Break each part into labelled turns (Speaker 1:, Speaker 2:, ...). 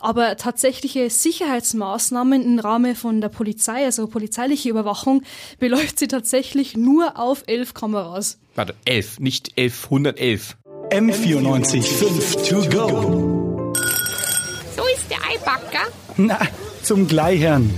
Speaker 1: Aber tatsächliche Sicherheitsmaßnahmen im Rahmen von der Polizei, also polizeiliche Überwachung, beläuft sie tatsächlich nur auf elf Kameras.
Speaker 2: Warte, elf, nicht elf, 111.
Speaker 3: M94 5 to go.
Speaker 4: So ist der Eibacker.
Speaker 3: Na, zum Gleichern.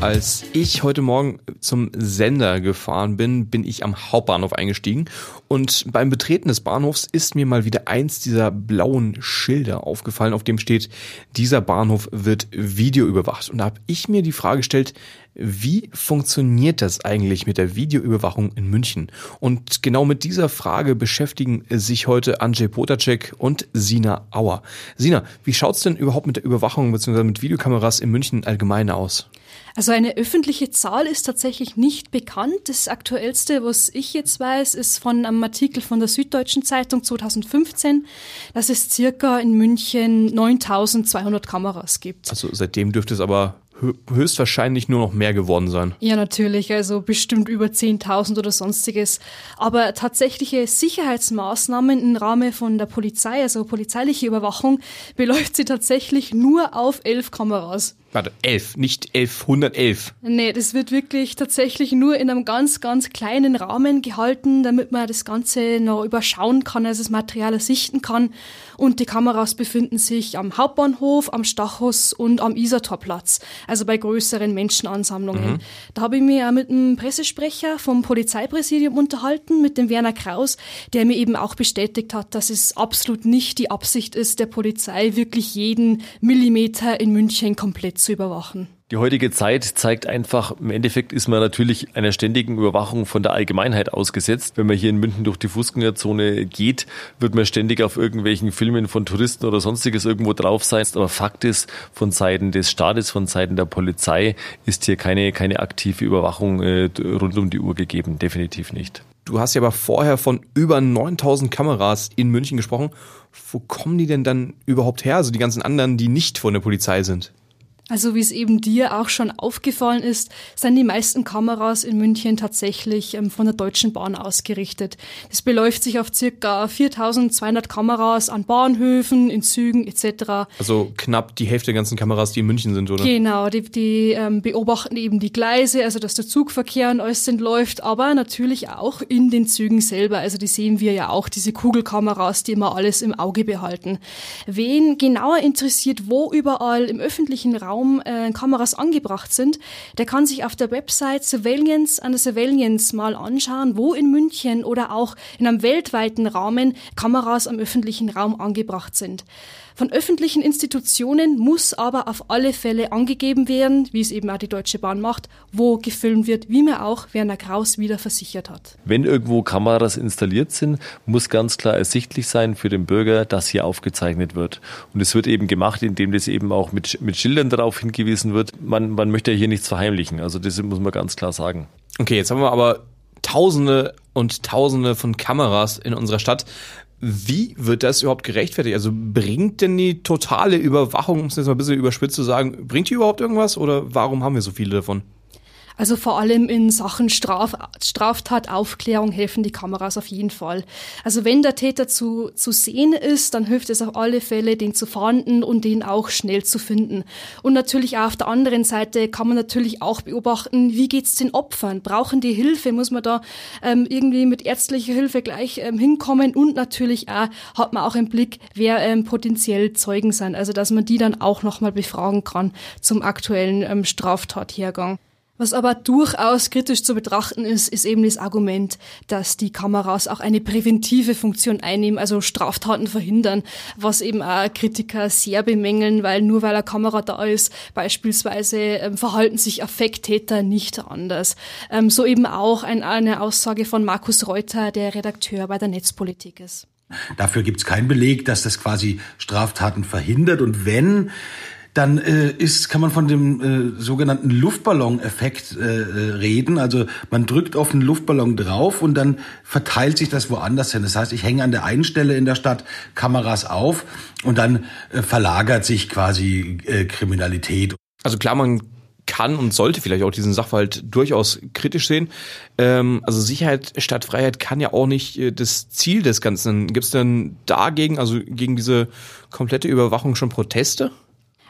Speaker 2: Als ich heute Morgen zum Sender gefahren bin, bin ich am Hauptbahnhof eingestiegen und beim Betreten des Bahnhofs ist mir mal wieder eins dieser blauen Schilder aufgefallen, auf dem steht, dieser Bahnhof wird videoüberwacht. Und da habe ich mir die Frage gestellt, wie funktioniert das eigentlich mit der Videoüberwachung in München? Und genau mit dieser Frage beschäftigen sich heute Andrzej Potacek und Sina Auer. Sina, wie schaut's denn überhaupt mit der Überwachung bzw. mit Videokameras in München allgemein aus?
Speaker 1: Also eine öffentliche Zahl ist tatsächlich nicht bekannt. Das aktuellste, was ich jetzt weiß, ist von einem Artikel von der Süddeutschen Zeitung 2015, dass es circa in München 9200 Kameras gibt.
Speaker 2: Also seitdem dürfte es aber höchstwahrscheinlich nur noch mehr geworden sein.
Speaker 1: Ja, natürlich, also bestimmt über 10.000 oder sonstiges. Aber tatsächliche Sicherheitsmaßnahmen im Rahmen von der Polizei, also polizeiliche Überwachung, beläuft sie tatsächlich nur auf elf Kameras.
Speaker 2: Warte, elf, nicht elf, 111.
Speaker 1: Nee, das wird wirklich tatsächlich nur in einem ganz, ganz kleinen Rahmen gehalten, damit man das Ganze noch überschauen kann, also das Material sichten kann. Und die Kameras befinden sich am Hauptbahnhof, am Stachus und am Isartorplatz, also bei größeren Menschenansammlungen. Mhm. Da habe ich mich auch mit einem Pressesprecher vom Polizeipräsidium unterhalten, mit dem Werner Kraus, der mir eben auch bestätigt hat, dass es absolut nicht die Absicht ist, der Polizei wirklich jeden Millimeter in München komplett zu überwachen.
Speaker 5: Die heutige Zeit zeigt einfach, im Endeffekt ist man natürlich einer ständigen Überwachung von der Allgemeinheit ausgesetzt. Wenn man hier in München durch die Fußgängerzone geht, wird man ständig auf irgendwelchen Filmen von Touristen oder sonstiges irgendwo drauf sein. Aber Fakt ist, von Seiten des Staates, von Seiten der Polizei ist hier keine, keine aktive Überwachung äh, rund um die Uhr gegeben. Definitiv nicht.
Speaker 2: Du hast ja aber vorher von über 9000 Kameras in München gesprochen. Wo kommen die denn dann überhaupt her? Also die ganzen anderen, die nicht von der Polizei sind?
Speaker 1: Also wie es eben dir auch schon aufgefallen ist, sind die meisten Kameras in München tatsächlich ähm, von der Deutschen Bahn ausgerichtet. Das beläuft sich auf circa 4200 Kameras an Bahnhöfen, in Zügen etc.
Speaker 2: Also knapp die Hälfte der ganzen Kameras, die in München sind, oder?
Speaker 1: Genau, die, die ähm, beobachten eben die Gleise, also dass der Zugverkehr und alles läuft, aber natürlich auch in den Zügen selber. Also die sehen wir ja auch, diese Kugelkameras, die immer alles im Auge behalten. Wen genauer interessiert, wo überall im öffentlichen Raum Raum äh, Kameras angebracht sind, der kann sich auf der Website Surveillance an der Surveillance mal anschauen, wo in München oder auch in einem weltweiten Rahmen Kameras am öffentlichen Raum angebracht sind. Von öffentlichen Institutionen muss aber auf alle Fälle angegeben werden, wie es eben auch die Deutsche Bahn macht, wo gefilmt wird, wie mir auch Werner Kraus wieder versichert hat.
Speaker 5: Wenn irgendwo Kameras installiert sind, muss ganz klar ersichtlich sein für den Bürger, dass hier aufgezeichnet wird. Und es wird eben gemacht, indem das eben auch mit, mit Schildern darauf hingewiesen wird. Man, man möchte hier nichts verheimlichen. Also das muss man ganz klar sagen.
Speaker 2: Okay, jetzt haben wir aber Tausende und Tausende von Kameras in unserer Stadt. Wie wird das überhaupt gerechtfertigt? Also bringt denn die totale Überwachung, um es jetzt mal ein bisschen überspitzt zu sagen, bringt die überhaupt irgendwas oder warum haben wir so viele davon?
Speaker 1: Also vor allem in Sachen Straf Straftataufklärung helfen die Kameras auf jeden Fall. Also wenn der Täter zu, zu sehen ist, dann hilft es auf alle Fälle, den zu fahnden und den auch schnell zu finden. Und natürlich auch auf der anderen Seite kann man natürlich auch beobachten, wie geht's den Opfern? Brauchen die Hilfe? Muss man da ähm, irgendwie mit ärztlicher Hilfe gleich ähm, hinkommen? Und natürlich auch hat man auch im Blick, wer ähm, potenziell Zeugen sind. Also dass man die dann auch nochmal befragen kann zum aktuellen ähm, Straftathergang. Was aber durchaus kritisch zu betrachten ist, ist eben das Argument, dass die Kameras auch eine präventive Funktion einnehmen, also Straftaten verhindern, was eben auch Kritiker sehr bemängeln, weil nur weil eine Kamera da ist, beispielsweise ähm, verhalten sich Affekttäter nicht anders. Ähm, so eben auch ein, eine Aussage von Markus Reuter, der Redakteur bei der Netzpolitik ist.
Speaker 6: Dafür gibt es keinen Beleg, dass das quasi Straftaten verhindert. Und wenn, dann äh, ist, kann man von dem äh, sogenannten Luftballon-Effekt äh, äh, reden. Also man drückt auf einen Luftballon drauf und dann verteilt sich das woanders hin. Das heißt, ich hänge an der einen Stelle in der Stadt Kameras auf und dann äh, verlagert sich quasi äh, Kriminalität.
Speaker 2: Also klar, man kann und sollte vielleicht auch diesen Sachverhalt durchaus kritisch sehen. Ähm, also Sicherheit statt Freiheit kann ja auch nicht äh, das Ziel des Ganzen. Gibt es denn dagegen, also gegen diese komplette Überwachung schon Proteste?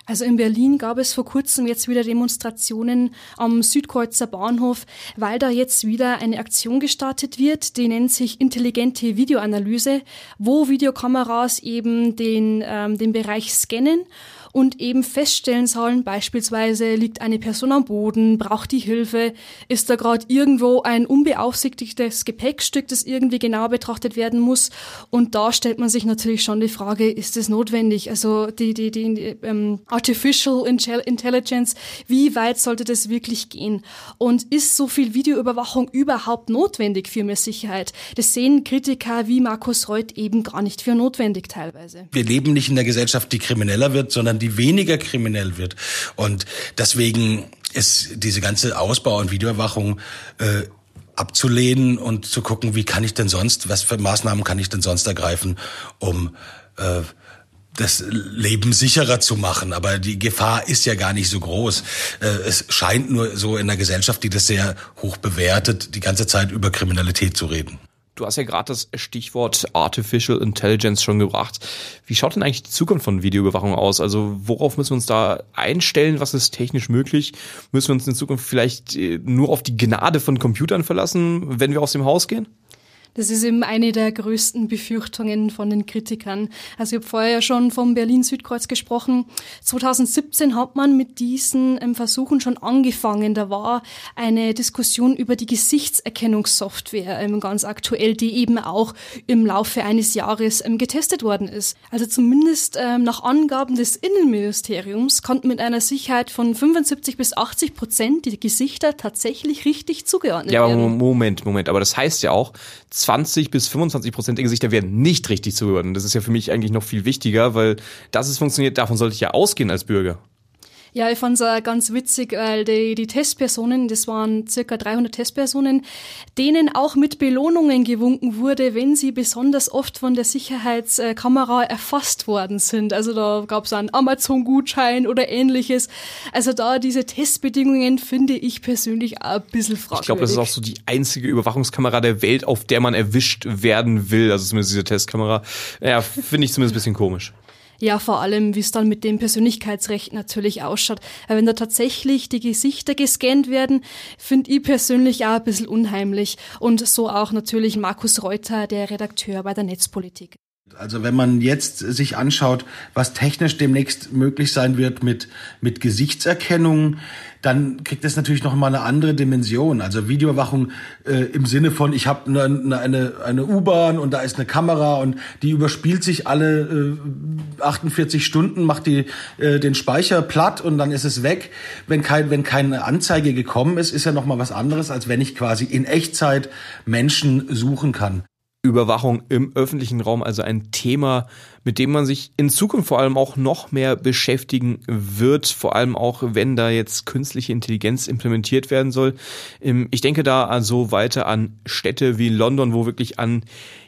Speaker 1: Also in Berlin gab es vor kurzem jetzt wieder Demonstrationen am Südkreuzer Bahnhof, weil da jetzt wieder eine Aktion gestartet wird, die nennt sich intelligente Videoanalyse, wo Videokameras eben den, ähm, den Bereich scannen und eben feststellen sollen, beispielsweise liegt eine Person am Boden, braucht die Hilfe, ist da gerade irgendwo ein unbeaufsichtigtes Gepäckstück, das irgendwie genau betrachtet werden muss. Und da stellt man sich natürlich schon die Frage, ist es notwendig? Also die, die, die ähm, Artificial Intelligence, wie weit sollte das wirklich gehen? Und ist so viel Videoüberwachung überhaupt notwendig für mehr Sicherheit? Das sehen Kritiker wie Markus Reuth eben gar nicht für notwendig teilweise.
Speaker 6: Wir leben nicht in der Gesellschaft, die krimineller wird, sondern die die weniger kriminell wird. Und deswegen ist diese ganze Ausbau- und Videoüberwachung äh, abzulehnen und zu gucken, wie kann ich denn sonst, was für Maßnahmen kann ich denn sonst ergreifen, um äh, das Leben sicherer zu machen. Aber die Gefahr ist ja gar nicht so groß. Äh, es scheint nur so in der Gesellschaft, die das sehr hoch bewertet, die ganze Zeit über Kriminalität zu reden.
Speaker 2: Du hast ja gerade das Stichwort Artificial Intelligence schon gebracht. Wie schaut denn eigentlich die Zukunft von Videoüberwachung aus? Also worauf müssen wir uns da einstellen? Was ist technisch möglich? Müssen wir uns in Zukunft vielleicht äh, nur auf die Gnade von Computern verlassen, wenn wir aus dem Haus gehen?
Speaker 1: Das ist eben eine der größten Befürchtungen von den Kritikern. Also ich habe vorher ja schon vom Berlin-Südkreuz gesprochen. 2017 hat man mit diesen ähm, Versuchen schon angefangen. Da war eine Diskussion über die Gesichtserkennungssoftware ähm, ganz aktuell, die eben auch im Laufe eines Jahres ähm, getestet worden ist. Also zumindest nach Angaben des Innenministeriums konnten mit einer Sicherheit von 75 bis 80 Prozent die Gesichter tatsächlich richtig zugeordnet werden.
Speaker 2: Ja, Moment, Moment. Aber das heißt ja auch, 20 bis 25 Prozent der Gesichter werden nicht richtig zugeordnet. Das ist ja für mich eigentlich noch viel wichtiger, weil das ist funktioniert, davon sollte ich ja ausgehen als Bürger.
Speaker 1: Ja, ich fand's es ganz witzig, weil die, die Testpersonen, das waren circa 300 Testpersonen, denen auch mit Belohnungen gewunken wurde, wenn sie besonders oft von der Sicherheitskamera erfasst worden sind. Also da gab's einen Amazon-Gutschein oder ähnliches. Also da diese Testbedingungen finde ich persönlich auch ein bisschen fragwürdig.
Speaker 2: Ich glaube, das ist auch so die einzige Überwachungskamera der Welt, auf der man erwischt werden will. Also zumindest diese Testkamera. Ja, finde ich zumindest ein bisschen komisch.
Speaker 1: Ja, vor allem, wie es dann mit dem Persönlichkeitsrecht natürlich ausschaut. Weil wenn da tatsächlich die Gesichter gescannt werden, finde ich persönlich auch ein bisschen unheimlich. Und so auch natürlich Markus Reuter, der Redakteur bei der Netzpolitik.
Speaker 6: Also wenn man jetzt sich anschaut, was technisch demnächst möglich sein wird mit, mit Gesichtserkennung, dann kriegt das natürlich noch mal eine andere Dimension. Also Videoüberwachung äh, im Sinne von, ich habe eine, eine, eine U-Bahn und da ist eine Kamera und die überspielt sich alle äh, 48 Stunden, macht die äh, den Speicher platt und dann ist es weg. Wenn, kein, wenn keine Anzeige gekommen ist, ist ja noch mal was anderes, als wenn ich quasi in Echtzeit Menschen suchen kann.
Speaker 2: Überwachung im öffentlichen Raum, also ein Thema, mit dem man sich in Zukunft vor allem auch noch mehr beschäftigen wird, vor allem auch wenn da jetzt künstliche Intelligenz implementiert werden soll. Ähm, ich denke da also weiter an Städte wie London, wo wirklich an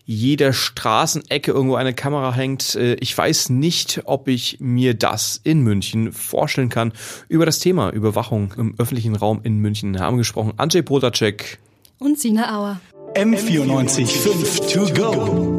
Speaker 2: jeder Straßenecke irgendwo eine Kamera hängt. Äh, ich weiß nicht, ob ich mir das in München vorstellen kann. Über das Thema Überwachung im öffentlichen Raum in München haben gesprochen Andrzej Protacek
Speaker 1: und Sina Auer.
Speaker 3: M94 5 to go.